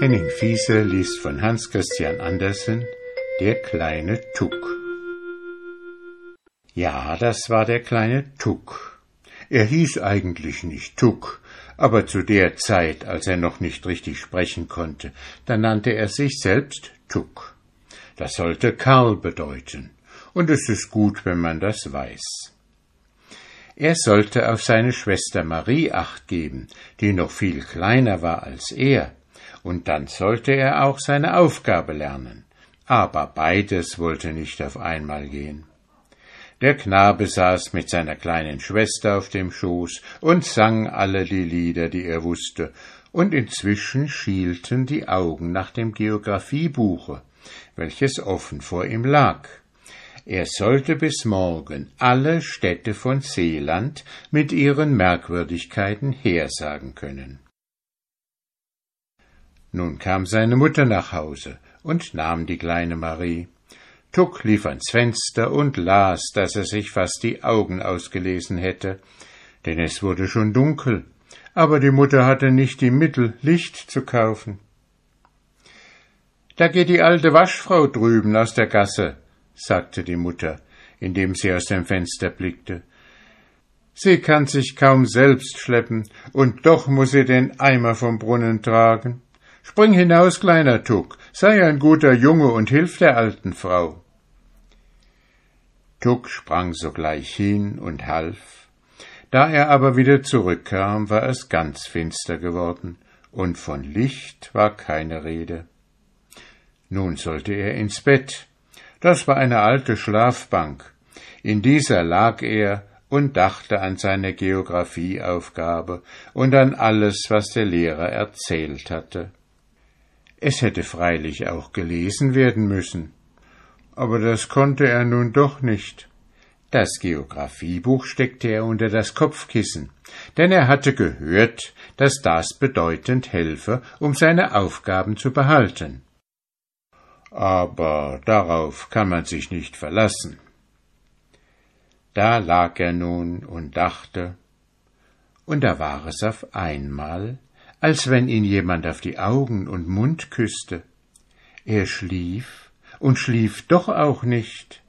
Henning Fiese liest von Hans Christian Andersen Der kleine Tuck. Ja, das war der kleine Tuck. Er hieß eigentlich nicht Tuck, aber zu der Zeit, als er noch nicht richtig sprechen konnte, da nannte er sich selbst Tuck. Das sollte Karl bedeuten, und es ist gut, wenn man das weiß. Er sollte auf seine Schwester Marie acht geben, die noch viel kleiner war als er, und dann sollte er auch seine Aufgabe lernen. Aber beides wollte nicht auf einmal gehen. Der Knabe saß mit seiner kleinen Schwester auf dem Schoß und sang alle die Lieder, die er wusste, und inzwischen schielten die Augen nach dem Geographiebuche, welches offen vor ihm lag. Er sollte bis morgen alle Städte von Seeland mit ihren Merkwürdigkeiten hersagen können. Nun kam seine Mutter nach Hause und nahm die kleine Marie. Tuck lief ans Fenster und las, dass er sich fast die Augen ausgelesen hätte, denn es wurde schon dunkel, aber die Mutter hatte nicht die Mittel, Licht zu kaufen. Da geht die alte Waschfrau drüben aus der Gasse, sagte die Mutter, indem sie aus dem Fenster blickte. Sie kann sich kaum selbst schleppen, und doch muss sie den Eimer vom Brunnen tragen. Spring hinaus, kleiner Tuck, sei ein guter Junge und hilf der alten Frau. Tuck sprang sogleich hin und half. Da er aber wieder zurückkam, war es ganz finster geworden, und von Licht war keine Rede. Nun sollte er ins Bett. Das war eine alte Schlafbank. In dieser lag er und dachte an seine Geographieaufgabe und an alles, was der Lehrer erzählt hatte. Es hätte freilich auch gelesen werden müssen, aber das konnte er nun doch nicht. Das Geographiebuch steckte er unter das Kopfkissen, denn er hatte gehört, dass das bedeutend helfe, um seine Aufgaben zu behalten. Aber darauf kann man sich nicht verlassen. Da lag er nun und dachte, und da war es auf einmal, als wenn ihn jemand auf die Augen und Mund küsste. Er schlief und schlief doch auch nicht.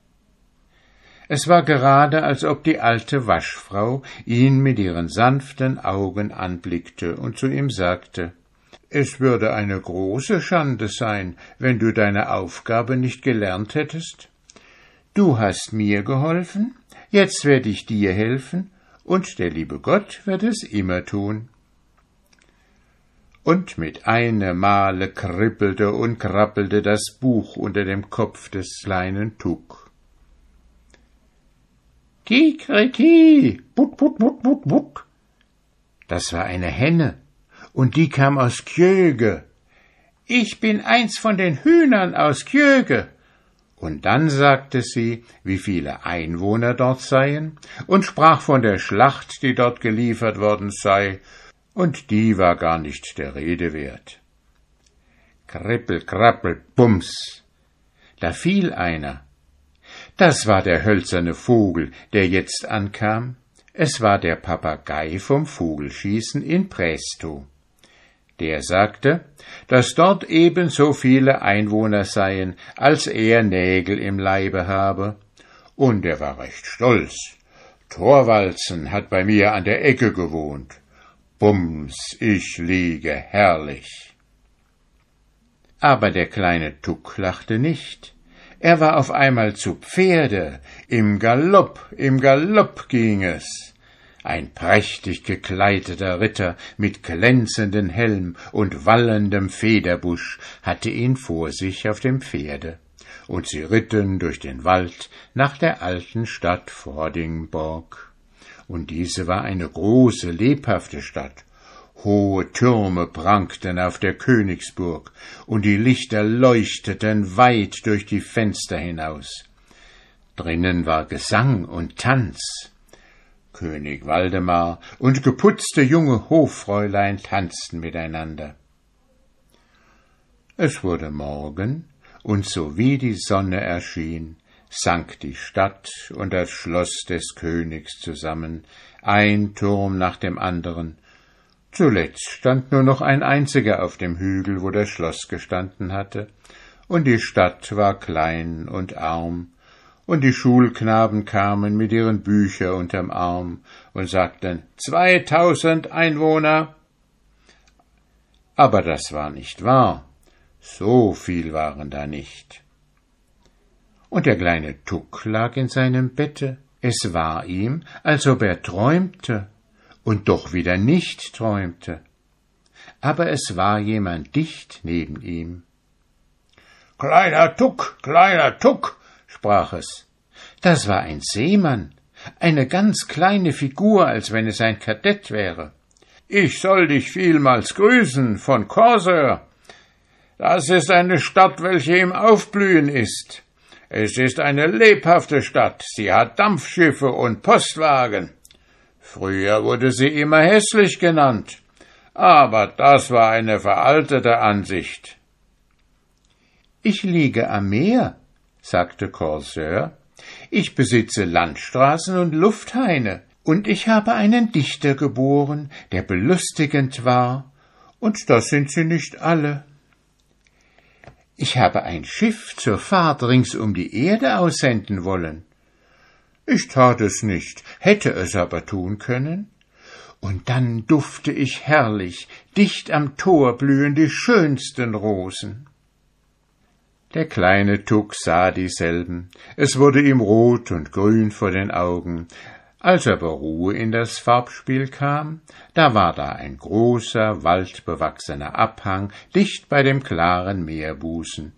Es war gerade, als ob die alte Waschfrau ihn mit ihren sanften Augen anblickte und zu ihm sagte Es würde eine große Schande sein, wenn du deine Aufgabe nicht gelernt hättest. Du hast mir geholfen, jetzt werde ich dir helfen, und der liebe Gott wird es immer tun und mit einem Male kribbelte und krabbelte das Buch unter dem Kopf des kleinen Tuck. Kikriki, but, but, but, but, but. Das war eine Henne, und die kam aus Kjöge. Ich bin eins von den Hühnern aus Kjöge. Und dann sagte sie, wie viele Einwohner dort seien, und sprach von der Schlacht, die dort geliefert worden sei, und die war gar nicht der Rede wert. Krippel, krappel, bums. Da fiel einer. Das war der hölzerne Vogel, der jetzt ankam. Es war der Papagei vom Vogelschießen in Prästo. Der sagte, dass dort ebenso viele Einwohner seien, als er Nägel im Leibe habe. Und er war recht stolz. Torwalzen hat bei mir an der Ecke gewohnt. Bums, ich liege herrlich. Aber der kleine Tuck lachte nicht. Er war auf einmal zu Pferde. Im Galopp, im Galopp ging es. Ein prächtig gekleideter Ritter mit glänzendem Helm und wallendem Federbusch hatte ihn vor sich auf dem Pferde, und sie ritten durch den Wald nach der alten Stadt Vordingborg und diese war eine große, lebhafte Stadt. Hohe Türme prangten auf der Königsburg, und die Lichter leuchteten weit durch die Fenster hinaus. Drinnen war Gesang und Tanz. König Waldemar und geputzte junge Hoffräulein tanzten miteinander. Es wurde Morgen, und sowie die Sonne erschien, sank die Stadt und das Schloss des Königs zusammen, ein Turm nach dem anderen, Zuletzt stand nur noch ein einziger auf dem Hügel, wo das Schloss gestanden hatte, und die Stadt war klein und arm, und die Schulknaben kamen mit ihren Büchern unterm Arm und sagten Zweitausend Einwohner. Aber das war nicht wahr, so viel waren da nicht. Und der kleine Tuck lag in seinem Bette, es war ihm, als ob er träumte und doch wieder nicht träumte. Aber es war jemand dicht neben ihm. Kleiner Tuck, kleiner Tuck, sprach es. Das war ein Seemann, eine ganz kleine Figur, als wenn es ein Kadett wäre. Ich soll dich vielmals grüßen von Corsair. Das ist eine Stadt, welche im Aufblühen ist. Es ist eine lebhafte Stadt. Sie hat Dampfschiffe und Postwagen. Früher wurde sie immer hässlich genannt. Aber das war eine veraltete Ansicht. Ich liege am Meer, sagte Corsair. Ich besitze Landstraßen und Lufthaine, und ich habe einen Dichter geboren, der belustigend war, und das sind sie nicht alle. Ich habe ein Schiff zur Fahrt rings um die Erde aussenden wollen. Ich tat es nicht, hätte es aber tun können. Und dann dufte ich herrlich, dicht am Tor blühen die schönsten Rosen. Der kleine Tuck sah dieselben, es wurde ihm rot und grün vor den Augen. Als aber Ruhe in das Farbspiel kam, da war da ein großer, waldbewachsener Abhang dicht bei dem klaren Meerbusen,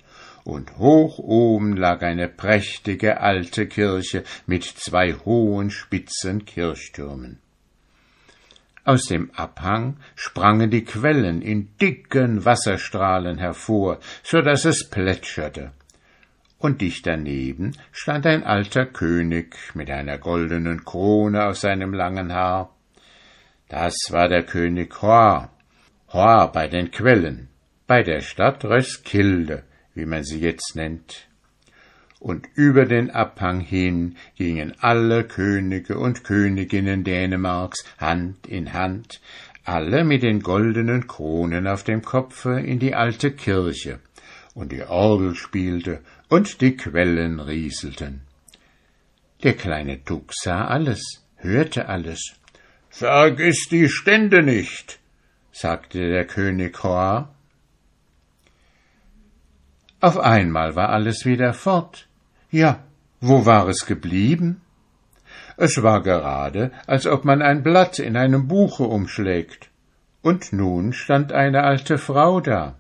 und hoch oben lag eine prächtige alte Kirche mit zwei hohen spitzen Kirchtürmen. Aus dem Abhang sprangen die Quellen in dicken Wasserstrahlen hervor, so dass es plätscherte. Und dicht daneben stand ein alter König mit einer goldenen Krone auf seinem langen Haar. Das war der König Hor, Hor bei den Quellen, bei der Stadt Röskilde, wie man sie jetzt nennt. Und über den Abhang hin gingen alle Könige und Königinnen Dänemarks Hand in Hand, alle mit den goldenen Kronen auf dem Kopfe in die alte Kirche, und die Orgel spielte und die Quellen rieselten. Der kleine Tuck sah alles, hörte alles. Vergiss die Stände nicht, sagte der König Hoa. Auf einmal war alles wieder fort. Ja, wo war es geblieben? Es war gerade, als ob man ein Blatt in einem Buche umschlägt. Und nun stand eine alte Frau da.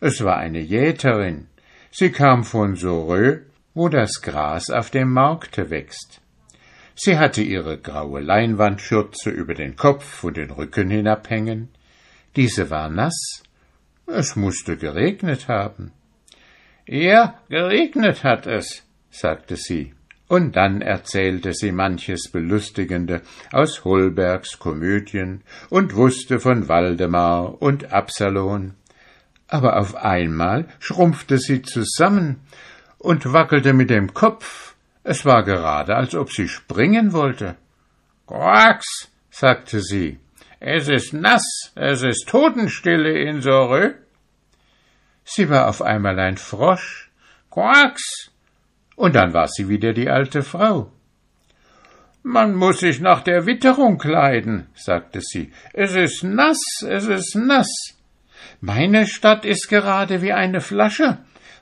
Es war eine Jäterin. Sie kam von Sorö, wo das Gras auf dem Markte wächst. Sie hatte ihre graue Leinwandschürze über den Kopf und den Rücken hinabhängen. Diese war nass. Es musste geregnet haben. Ja, geregnet hat es, sagte sie, und dann erzählte sie manches Belustigende aus Holbergs Komödien und wusste von Waldemar und Absalon. Aber auf einmal schrumpfte sie zusammen und wackelte mit dem Kopf. Es war gerade, als ob sie springen wollte. Quacks, sagte sie, es ist nass, es ist Totenstille in Sorö. Sie war auf einmal ein Frosch. Quacks, und dann war sie wieder die alte Frau. Man muss sich nach der Witterung kleiden, sagte sie. Es ist nass, es ist nass. Meine Stadt ist gerade wie eine Flasche.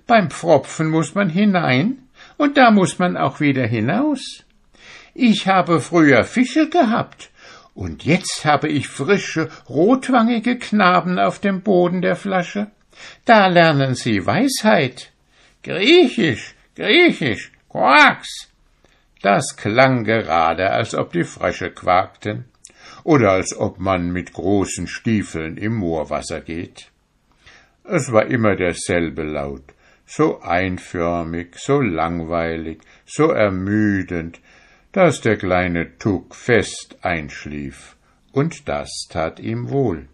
Beim Pfropfen muss man hinein, und da muss man auch wieder hinaus. Ich habe früher Fische gehabt, und jetzt habe ich frische, rotwangige Knaben auf dem Boden der Flasche. Da lernen sie Weisheit. Griechisch, Griechisch, Quaks. Das klang gerade, als ob die Frösche quakten oder als ob man mit großen Stiefeln im Moorwasser geht. Es war immer derselbe Laut, so einförmig, so langweilig, so ermüdend, dass der kleine Tuck fest einschlief, und das tat ihm wohl.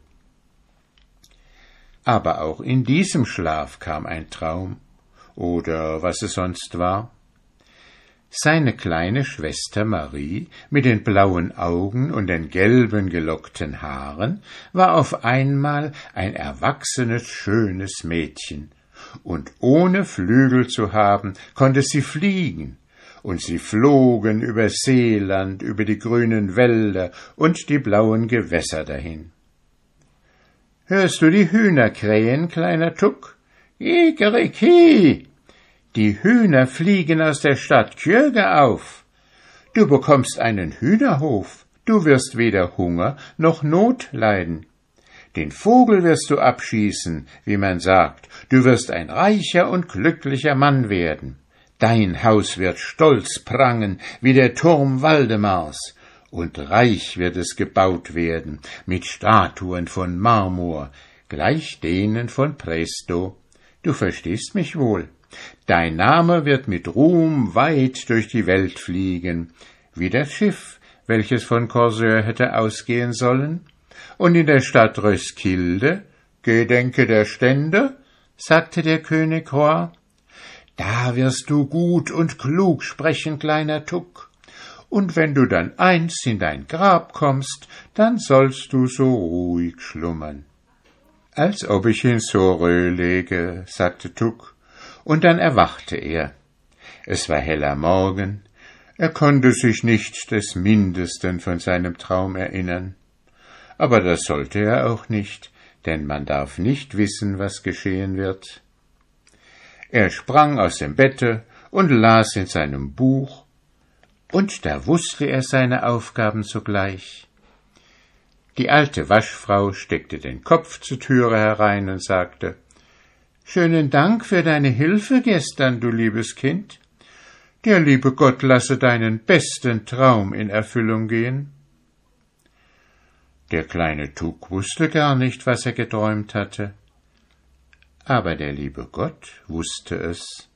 Aber auch in diesem Schlaf kam ein Traum, oder was es sonst war. Seine kleine Schwester Marie mit den blauen Augen und den gelben gelockten Haaren war auf einmal ein erwachsenes, schönes Mädchen, und ohne Flügel zu haben, konnte sie fliegen, und sie flogen über Seeland, über die grünen Wälder und die blauen Gewässer dahin. Hörst du die Hühner krähen, kleiner Tuck? Igeriki! Die Hühner fliegen aus der Stadt Kjöge auf. Du bekommst einen Hühnerhof, du wirst weder Hunger noch Not leiden. Den Vogel wirst du abschießen, wie man sagt, du wirst ein reicher und glücklicher Mann werden. Dein Haus wird stolz prangen wie der Turm Waldemars, und reich wird es gebaut werden mit Statuen von Marmor, gleich denen von Presto. Du verstehst mich wohl. Dein Name wird mit Ruhm weit durch die Welt fliegen, wie das Schiff, welches von Corseur hätte ausgehen sollen. Und in der Stadt Röskilde, Gedenke der Stände, sagte der König Roy, da wirst du gut und klug sprechen, kleiner Tuck. Und wenn du dann einst in dein Grab kommst, dann sollst du so ruhig schlummern. Als ob ich in Sorö lege, sagte Tuck und dann erwachte er. Es war heller Morgen, er konnte sich nicht des mindesten von seinem Traum erinnern. Aber das sollte er auch nicht, denn man darf nicht wissen, was geschehen wird. Er sprang aus dem Bette und las in seinem Buch, und da wusste er seine Aufgaben sogleich. Die alte Waschfrau steckte den Kopf zur Türe herein und sagte Schönen Dank für deine Hilfe gestern, du liebes Kind. Der liebe Gott lasse deinen besten Traum in Erfüllung gehen. Der kleine Tuck wusste gar nicht, was er geträumt hatte. Aber der liebe Gott wusste es.